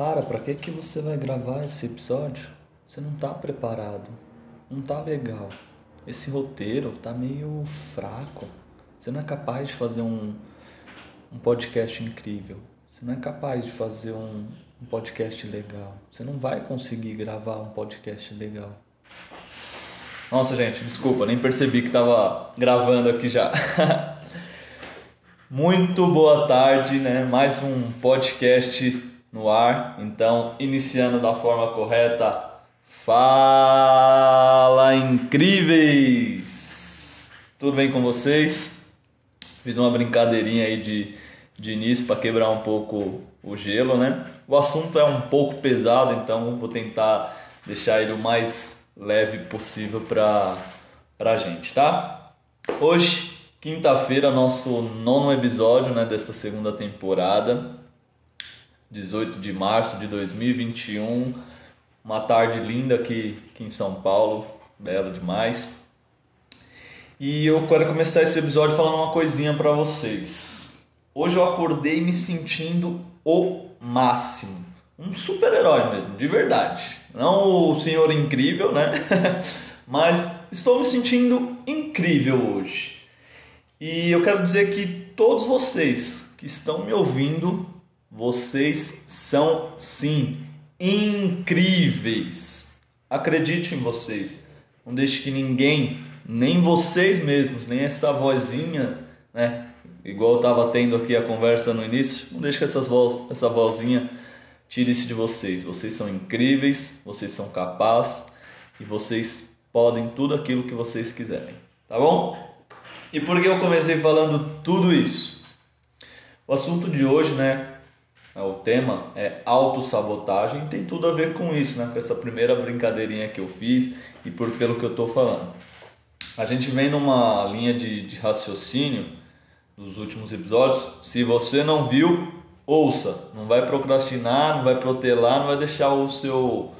Para, para que que você vai gravar esse episódio? Você não tá preparado. Não tá legal. Esse roteiro tá meio fraco. Você não é capaz de fazer um, um podcast incrível. Você não é capaz de fazer um, um podcast legal. Você não vai conseguir gravar um podcast legal. Nossa, gente, desculpa, nem percebi que estava gravando aqui já. Muito boa tarde, né? Mais um podcast no ar. Então, iniciando da forma correta. Fala incríveis! Tudo bem com vocês? Fiz uma brincadeirinha aí de, de início para quebrar um pouco o gelo, né? O assunto é um pouco pesado, então vou tentar deixar ele o mais leve possível para a gente, tá? Hoje, quinta-feira, nosso nono episódio né, desta segunda temporada, 18 de março de 2021. Uma tarde linda aqui, aqui em São Paulo, belo demais. E eu quero começar esse episódio falando uma coisinha para vocês. Hoje eu acordei me sentindo o máximo um super-herói mesmo, de verdade. Não o senhor incrível, né? Mas estou me sentindo incrível hoje. E eu quero dizer que todos vocês que estão me ouvindo, vocês são sim incríveis. Acredite em vocês. Não deixe que ninguém, nem vocês mesmos, nem essa vozinha, né? Igual eu estava tendo aqui a conversa no início, não deixe que essas voz, essa vozinha Tire isso de vocês. Vocês são incríveis, vocês são capazes e vocês podem tudo aquilo que vocês quiserem. Tá bom? E por que eu comecei falando tudo isso? O assunto de hoje, né? É o tema é autossabotagem, tem tudo a ver com isso, né? Com essa primeira brincadeirinha que eu fiz e por pelo que eu tô falando. A gente vem numa linha de, de raciocínio dos últimos episódios. Se você não viu, ouça, não vai procrastinar, não vai protelar, não vai deixar o seu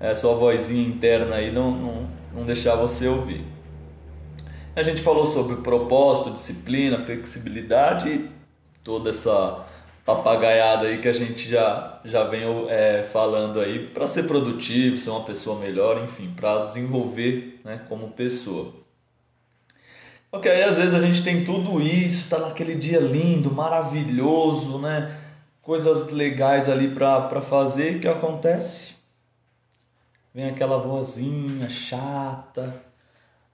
é, sua vozinha interna aí não, não, não deixar você ouvir. A gente falou sobre propósito, disciplina, flexibilidade e toda essa papagaiada aí que a gente já, já vem é, falando aí para ser produtivo, ser uma pessoa melhor, enfim, para desenvolver né, como pessoa. Ok, aí às vezes a gente tem tudo isso, está naquele dia lindo, maravilhoso, né? coisas legais ali para fazer, o que acontece? Vem aquela vozinha chata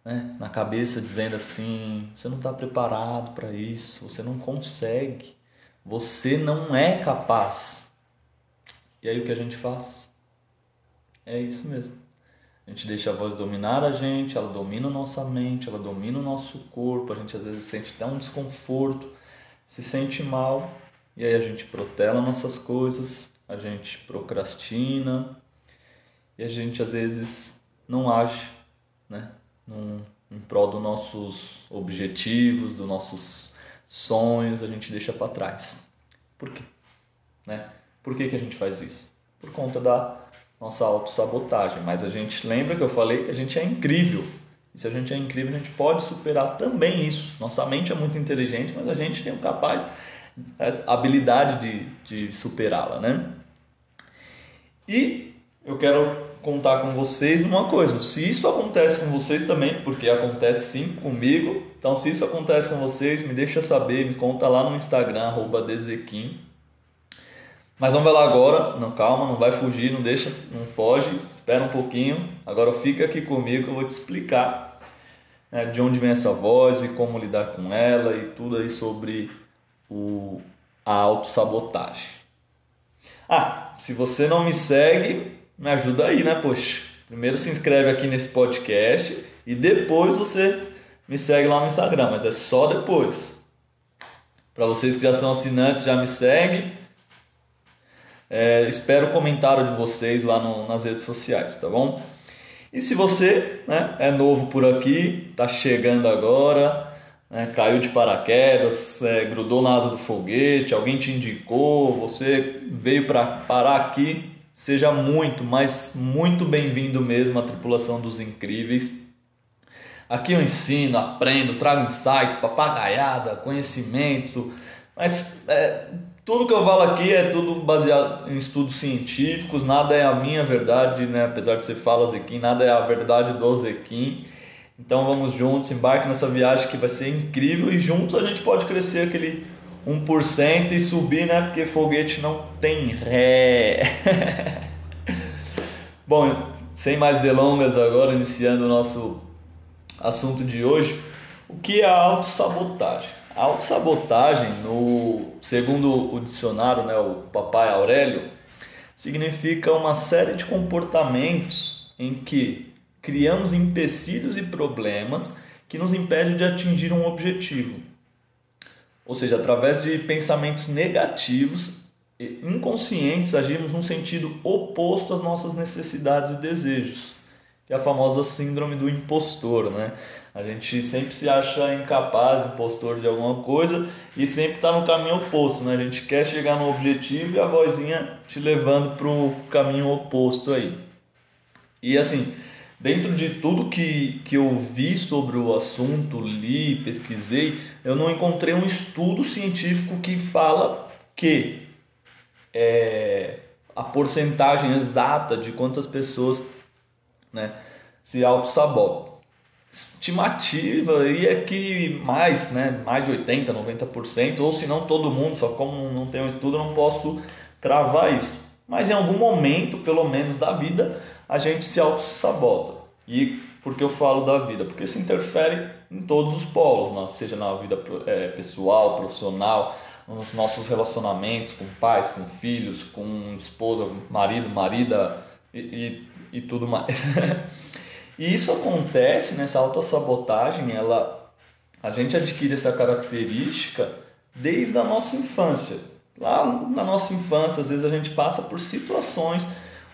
né, na cabeça dizendo assim: você não está preparado para isso, você não consegue, você não é capaz. E aí o que a gente faz? É isso mesmo. A gente deixa a voz dominar a gente, ela domina a nossa mente, ela domina o nosso corpo, a gente às vezes sente até um desconforto, se sente mal e aí a gente protela nossas coisas, a gente procrastina e a gente às vezes não age né, num, em prol dos nossos objetivos, dos nossos sonhos, a gente deixa para trás. Por quê? Né? Por que, que a gente faz isso? Por conta da nossa autossabotagem. Mas a gente lembra que eu falei que a gente é incrível. E se a gente é incrível, a gente pode superar também isso. Nossa mente é muito inteligente, mas a gente tem o capaz a habilidade de, de superá-la, né? E eu quero contar com vocês uma coisa. Se isso acontece com vocês também, porque acontece sim comigo, então se isso acontece com vocês, me deixa saber, me conta lá no Instagram, Dezequim. Mas vai lá agora, não calma, não vai fugir, não deixa, não foge, espera um pouquinho. Agora fica aqui comigo que eu vou te explicar né, de onde vem essa voz e como lidar com ela e tudo aí sobre o, a autossabotagem. Ah, se você não me segue, me ajuda aí, né? Poxa, primeiro se inscreve aqui nesse podcast e depois você me segue lá no Instagram, mas é só depois. Para vocês que já são assinantes, já me seguem. É, espero o comentário de vocês lá no, nas redes sociais, tá bom? E se você né, é novo por aqui, está chegando agora, né, caiu de paraquedas, é, grudou na asa do foguete, alguém te indicou, você veio para parar aqui, seja muito, mas muito bem-vindo mesmo à tripulação dos incríveis. Aqui eu ensino, aprendo, trago insights, papagaiada, conhecimento, mas é, tudo que eu falo aqui é tudo baseado em estudos científicos, nada é a minha verdade, né? apesar de ser fala Zequim, nada é a verdade do Zequim. Então vamos juntos, embarque nessa viagem que vai ser incrível e juntos a gente pode crescer aquele 1% e subir, né? Porque foguete não tem ré. Bom, sem mais delongas agora, iniciando o nosso assunto de hoje, o que é a autossabotagem? A autossabotagem, no, segundo o dicionário, né, o papai Aurélio, significa uma série de comportamentos em que criamos empecilhos e problemas que nos impedem de atingir um objetivo. Ou seja, através de pensamentos negativos e inconscientes, agimos num sentido oposto às nossas necessidades e desejos, que é a famosa síndrome do impostor, né? A gente sempre se acha incapaz, impostor de alguma coisa e sempre está no caminho oposto, né? A gente quer chegar no objetivo e a vozinha te levando para o caminho oposto aí. E assim, dentro de tudo que, que eu vi sobre o assunto, li, pesquisei, eu não encontrei um estudo científico que fala que é, a porcentagem exata de quantas pessoas né, se auto-sabotam. Estimativa aí é que mais, né, mais de 80, 90%, ou se não todo mundo, só como não tem um estudo, eu não posso cravar isso. Mas em algum momento, pelo menos da vida, a gente se auto-sabota. E por que eu falo da vida? Porque isso interfere em todos os polos, seja na vida é, pessoal, profissional, nos nossos relacionamentos com pais, com filhos, com esposa, marido, marida e, e, e tudo mais. e isso acontece nessa autossabotagem, ela, a gente adquire essa característica desde a nossa infância. Lá na nossa infância, às vezes a gente passa por situações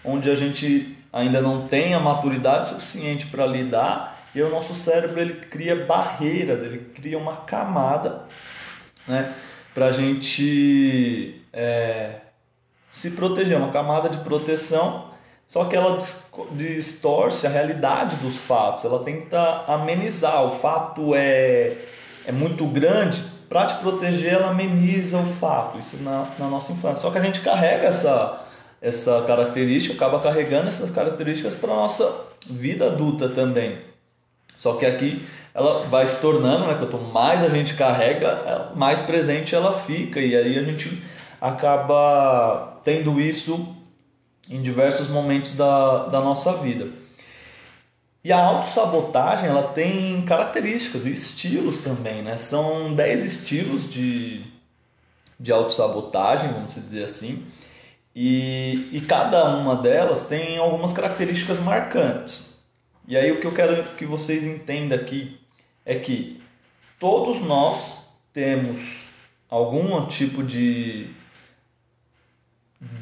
onde a gente ainda não tem a maturidade suficiente para lidar e o nosso cérebro ele cria barreiras, ele cria uma camada, né, para a gente é, se proteger, uma camada de proteção, só que ela distorce a realidade dos fatos, ela tenta amenizar. O fato é, é muito grande, para te proteger, ela ameniza o fato, isso na, na nossa infância. Só que a gente carrega essa essa característica, acaba carregando essas características para a nossa vida adulta também. Só que aqui ela vai se tornando, né, quanto mais a gente carrega, mais presente ela fica e aí a gente acaba tendo isso em diversos momentos da, da nossa vida. E a autossabotagem, ela tem características e estilos também, né? São 10 estilos de, de autossabotagem, vamos dizer assim. E, e cada uma delas tem algumas características marcantes. E aí o que eu quero que vocês entendam aqui é que todos nós temos algum tipo de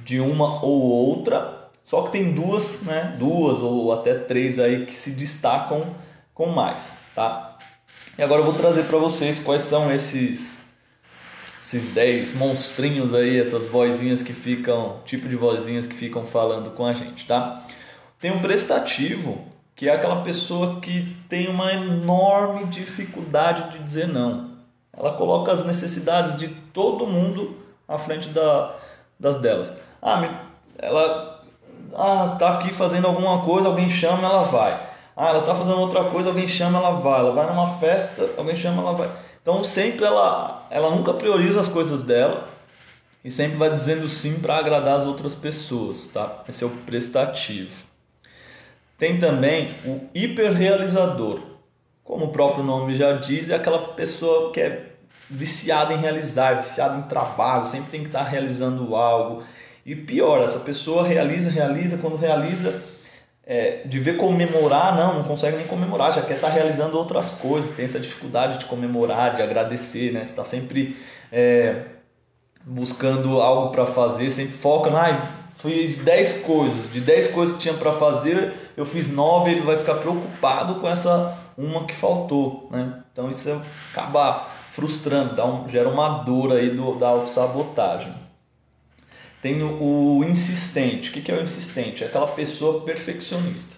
de uma ou outra, só que tem duas, né, duas ou até três aí que se destacam com mais, tá? E agora eu vou trazer para vocês quais são esses esses 10 monstrinhos aí, essas vozinhas que ficam, tipo de vozinhas que ficam falando com a gente, tá? Tem um prestativo, que é aquela pessoa que tem uma enorme dificuldade de dizer não. Ela coloca as necessidades de todo mundo à frente da, das delas. Ah, ela ah, tá aqui fazendo alguma coisa, alguém chama, ela vai. Ah, ela tá fazendo outra coisa, alguém chama, ela vai. Ela vai numa festa, alguém chama, ela vai. Então sempre ela, ela nunca prioriza as coisas dela e sempre vai dizendo sim para agradar as outras pessoas, tá? Esse é o prestativo. Tem também o hiperrealizador. Como o próprio nome já diz, é aquela pessoa que é viciada em realizar, viciada em trabalho, sempre tem que estar realizando algo. E pior, essa pessoa realiza, realiza, quando realiza, é, de ver comemorar, não, não consegue nem comemorar, já quer estar tá realizando outras coisas, tem essa dificuldade de comemorar, de agradecer, né? está sempre é, buscando algo para fazer, sempre foca, ah, fiz 10 coisas, de 10 coisas que tinha para fazer, eu fiz 9, ele vai ficar preocupado com essa uma que faltou, né? Então isso acaba frustrando, dá um, gera uma dor aí do, da autossabotagem. Tem o, o insistente. O que, que é o insistente? É aquela pessoa perfeccionista.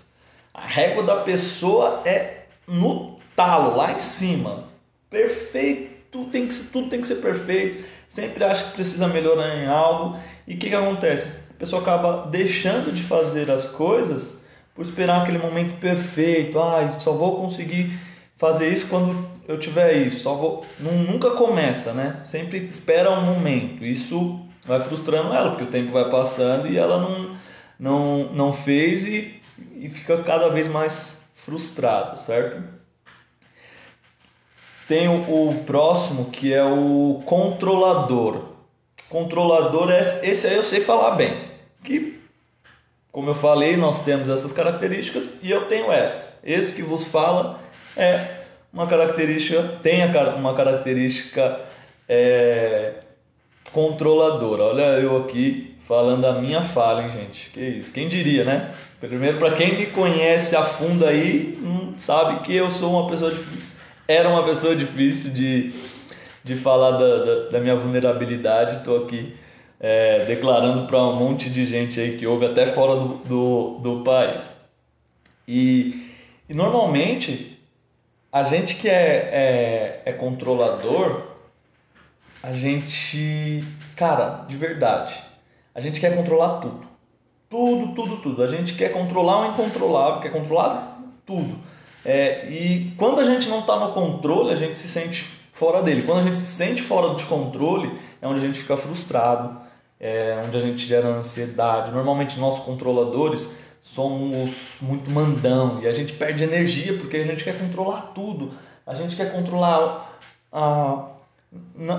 A régua da pessoa é no talo, lá em cima. Perfeito tudo tem que ser, tudo tem que ser perfeito, sempre acha que precisa melhorar em algo. E o que, que acontece? A pessoa acaba deixando de fazer as coisas por esperar aquele momento perfeito. Ah, só vou conseguir fazer isso quando eu tiver isso. Só vou... Nunca começa, né? Sempre espera um momento. Isso vai frustrando ela, porque o tempo vai passando e ela não, não, não fez e, e fica cada vez mais frustrada, certo? Tem o, o próximo que é o controlador. Controlador, é, esse aí eu sei falar bem. Que, como eu falei, nós temos essas características e eu tenho essa. Esse que vos fala é uma característica, tem uma característica é, controladora. Olha eu aqui falando a minha fala, hein, gente? Que isso? Quem diria, né? Primeiro, para quem me conhece a fundo aí, hum, sabe que eu sou uma pessoa difícil. Era uma pessoa difícil de, de falar da, da, da minha vulnerabilidade. Estou aqui é, declarando para um monte de gente aí que ouve até fora do, do, do país. E, e normalmente a gente que é, é, é controlador, a gente, cara, de verdade, a gente quer controlar tudo. Tudo, tudo, tudo. A gente quer controlar o incontrolável, quer controlar tudo. É, e quando a gente não está no controle, a gente se sente fora dele. Quando a gente se sente fora de controle, é onde a gente fica frustrado, é onde a gente gera ansiedade. Normalmente, nossos controladores somos muito mandão e a gente perde energia porque a gente quer controlar tudo. A gente quer controlar a,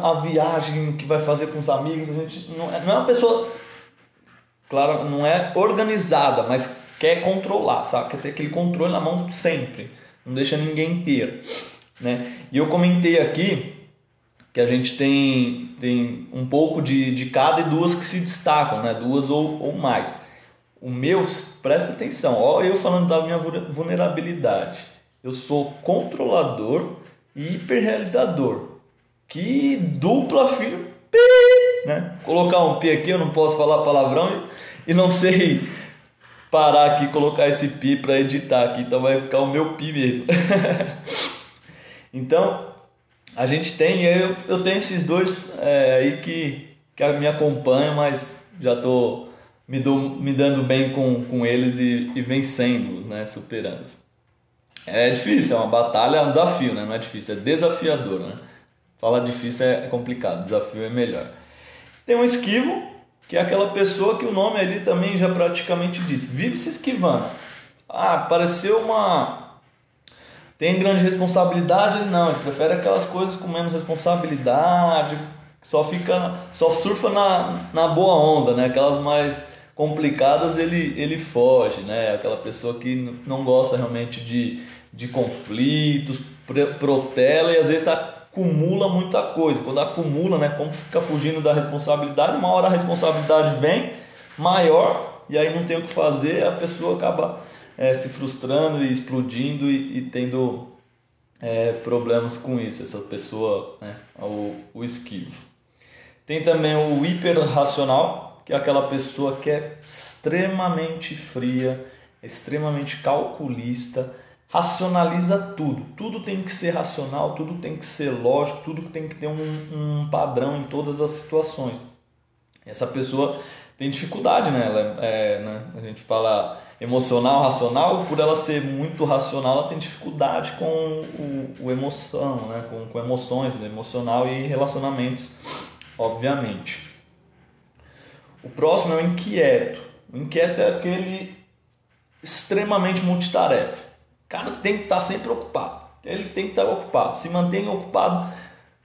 a viagem que vai fazer com os amigos. A gente não é, não é uma pessoa, claro, não é organizada, mas quer controlar, sabe? Quer ter aquele controle na mão sempre, não deixa ninguém ter. Né? E eu comentei aqui que a gente tem, tem um pouco de, de cada e duas que se destacam, né? duas ou, ou mais. O meu, presta atenção, ó, eu falando da minha vulnerabilidade. Eu sou controlador e hiperrealizador. Que dupla filho, né? Colocar um pi aqui, eu não posso falar palavrão e, e não sei parar aqui colocar esse pi para editar aqui, então vai ficar o meu pi mesmo. então, a gente tem, eu, eu tenho esses dois é, aí que, que me acompanham, mas já tô me, do, me dando bem com, com eles e, e vencendo-os, né? superando-os. É difícil, é uma batalha, é um desafio, né? não é difícil, é desafiador. Né? Falar difícil é complicado, desafio é melhor. Tem um esquivo, que é aquela pessoa que o nome ali também já praticamente diz, vive se esquivando. Ah, pareceu uma. Tem grande responsabilidade? Não, ele prefere aquelas coisas com menos responsabilidade, só fica, só surfa na, na boa onda, né? Aquelas mais complicadas ele, ele foge, né? Aquela pessoa que não gosta realmente de, de conflitos, protela e às vezes acumula muita coisa. Quando acumula, né? Como fica fugindo da responsabilidade, uma hora a responsabilidade vem maior e aí não tem o que fazer, a pessoa acaba é, se frustrando e explodindo e, e tendo é, problemas com isso, essa pessoa, né? o, o esquivo. Tem também o hiperracional, que é aquela pessoa que é extremamente fria, extremamente calculista, racionaliza tudo. Tudo tem que ser racional, tudo tem que ser lógico, tudo tem que ter um, um padrão em todas as situações. Essa pessoa tem dificuldade, né? Ela é, é, né? A gente fala emocional, racional, por ela ser muito racional, ela tem dificuldade com o, o emoção, né? com, com emoções, né? emocional e relacionamentos, obviamente. O próximo é o inquieto. O inquieto é aquele extremamente multitarefa. Cara tem que estar sempre ocupado. Ele tem que estar ocupado. Se mantém ocupado.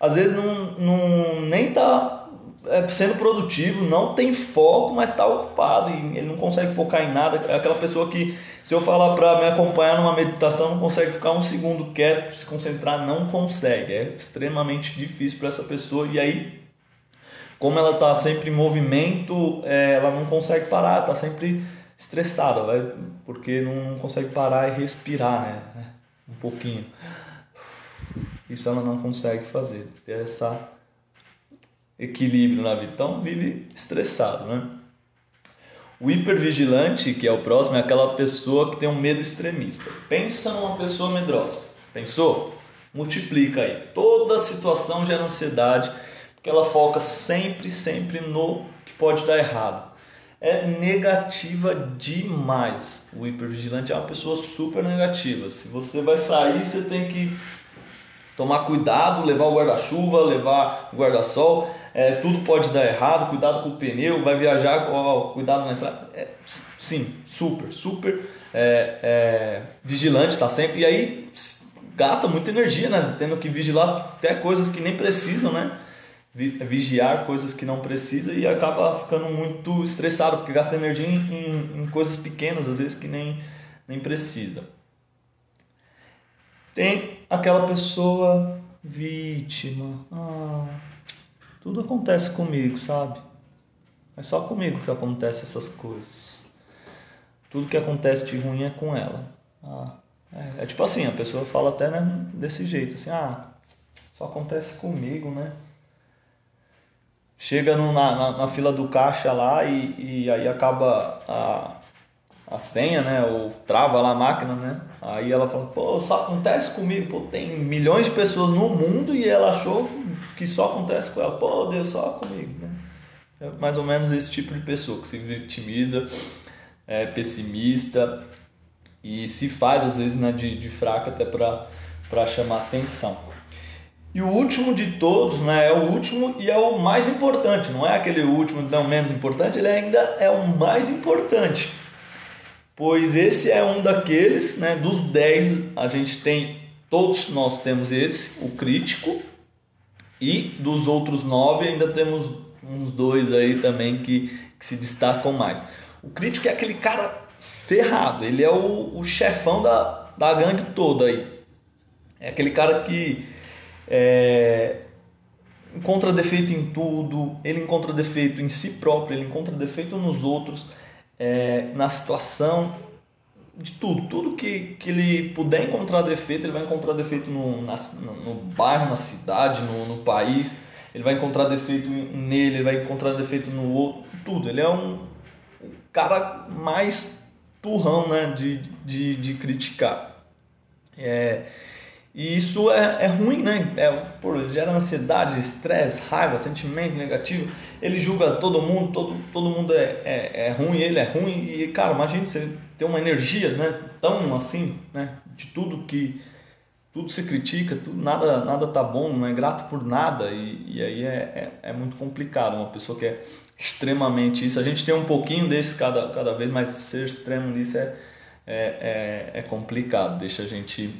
Às vezes não, não nem está é, sendo produtivo, não tem foco, mas está ocupado e ele não consegue focar em nada. É aquela pessoa que, se eu falar para me acompanhar numa meditação, não consegue ficar um segundo quieto, se concentrar, não consegue. É extremamente difícil para essa pessoa e aí como ela está sempre em movimento, é, ela não consegue parar, está sempre estressada, vai, porque não consegue parar e respirar, né? Um pouquinho. Isso ela não consegue fazer, ter esse equilíbrio na vida. Então vive estressado, né? O hipervigilante, que é o próximo, é aquela pessoa que tem um medo extremista. Pensa numa pessoa medrosa. Pensou? multiplica aí. Toda situação gera ansiedade, porque ela foca sempre, sempre no que pode dar errado. É negativa demais. O hipervigilante é uma pessoa super negativa. Se você vai sair, você tem que tomar cuidado, levar o guarda-chuva, levar o guarda-sol. É, tudo pode dar errado, cuidado com o pneu, vai viajar, ó, cuidado na estrada. É, sim, super, super é, é vigilante, tá sempre. E aí gasta muita energia, né? Tendo que vigilar até coisas que nem precisam, né? Vigiar coisas que não precisa e acaba ficando muito estressado, porque gasta energia em, em, em coisas pequenas, às vezes que nem, nem precisa. Tem aquela pessoa vítima. Ah, tudo acontece comigo, sabe? É só comigo que acontece essas coisas. Tudo que acontece de ruim é com ela. Ah, é, é, tipo assim, a pessoa fala até né, desse jeito, assim, ah, só acontece comigo, né? Chega no, na, na, na, fila do caixa lá e, e aí acaba a, a senha, né? Ou trava lá a máquina, né? Aí ela fala, pô, só acontece comigo, pô, tem milhões de pessoas no mundo e ela achou que só acontece com ela, pô, Deus, só comigo, né? É mais ou menos esse tipo de pessoa que se vitimiza, é pessimista, e se faz às vezes né, de, de fraca até para chamar atenção. E o último de todos, né, é o último e é o mais importante, não é aquele último não menos importante, ele ainda é o mais importante. Pois esse é um daqueles, né, dos 10, a gente tem, todos nós temos esse, o crítico, e dos outros nove ainda temos uns dois aí também que, que se destacam mais. O crítico é aquele cara ferrado. Ele é o, o chefão da, da gangue toda aí. É aquele cara que é, encontra defeito em tudo, ele encontra defeito em si próprio, ele encontra defeito nos outros, é, na situação, de tudo. Tudo que, que ele puder encontrar defeito, ele vai encontrar defeito no, na, no, bairro, na cidade, no, no país. Ele vai encontrar defeito nele, ele vai encontrar defeito no outro, tudo. Ele é um cara mais turrão né, de, de, de criticar. É, e isso é, é ruim, né? É, por, gera ansiedade, estresse, raiva, sentimento negativo. Ele julga todo mundo, todo, todo mundo é, é, é ruim, ele é ruim. E, cara, imagine você ter uma energia né, tão assim, né? De tudo que. Tudo se critica, tudo, nada, nada tá bom, não é grato por nada. E, e aí é, é, é muito complicado. Uma pessoa que é extremamente isso. A gente tem um pouquinho desse cada, cada vez, mas ser extremo nisso é, é, é, é complicado, deixa a gente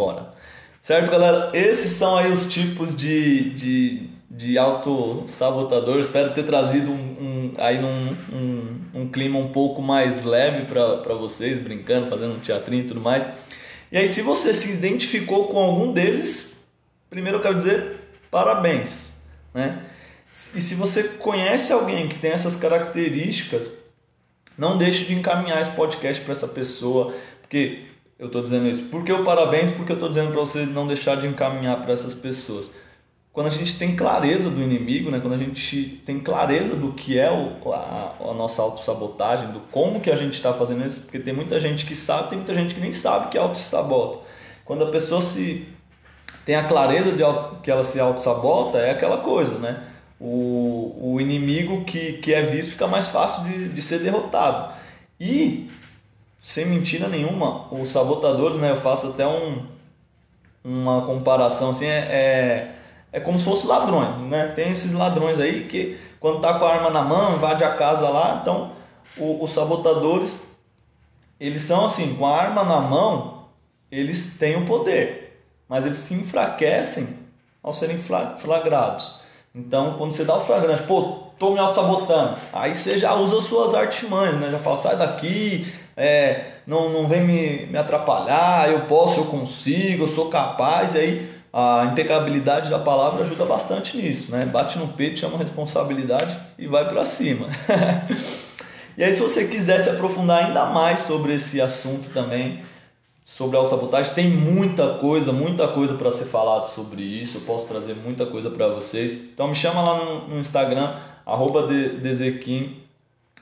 fora. Certo, galera? Esses são aí os tipos de, de, de auto-sabotador. Espero ter trazido um, um aí num, um, um clima um pouco mais leve para vocês, brincando, fazendo um teatrinho e tudo mais. E aí, se você se identificou com algum deles, primeiro eu quero dizer parabéns, né? E se você conhece alguém que tem essas características, não deixe de encaminhar esse podcast para essa pessoa, porque eu estou dizendo isso. Porque o parabéns, porque eu estou dizendo para você não deixar de encaminhar para essas pessoas. Quando a gente tem clareza do inimigo, né? quando a gente tem clareza do que é o, a, a nossa autossabotagem, do como que a gente está fazendo isso, porque tem muita gente que sabe, tem muita gente que nem sabe que autossabota. Quando a pessoa se tem a clareza de que ela se autossabota, é aquela coisa, né? o, o inimigo que, que é visto fica mais fácil de, de ser derrotado. E, sem mentira nenhuma, os sabotadores, né, eu faço até um, uma comparação assim, é, é, é como se fossem ladrões, né? Tem esses ladrões aí que quando tá com a arma na mão, invade a casa lá, então o, os sabotadores, eles são assim, com a arma na mão, eles têm o poder, mas eles se enfraquecem ao serem flagrados. Então, quando você dá o flagrante, pô, tô me auto-sabotando, aí você já usa suas artimanhas, né? Já fala, sai daqui, é, não, não vem me, me atrapalhar, eu posso, eu consigo, eu sou capaz, e aí a impecabilidade da palavra ajuda bastante nisso, né? Bate no peito, chama responsabilidade e vai para cima. e aí, se você quiser se aprofundar ainda mais sobre esse assunto também, sobre autossabotagem. Tem muita coisa, muita coisa para ser falado sobre isso. Eu posso trazer muita coisa para vocês. Então me chama lá no, no Instagram, arroba Dezequim.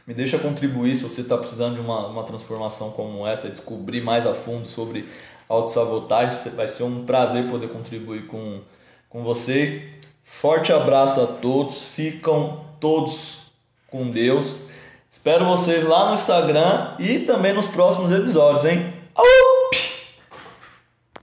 Me deixa contribuir se você está precisando de uma, uma transformação como essa, descobrir mais a fundo sobre autossabotagem. Vai ser um prazer poder contribuir com, com vocês. Forte abraço a todos, ficam todos com Deus. Espero vocês lá no Instagram e também nos próximos episódios, hein? Au!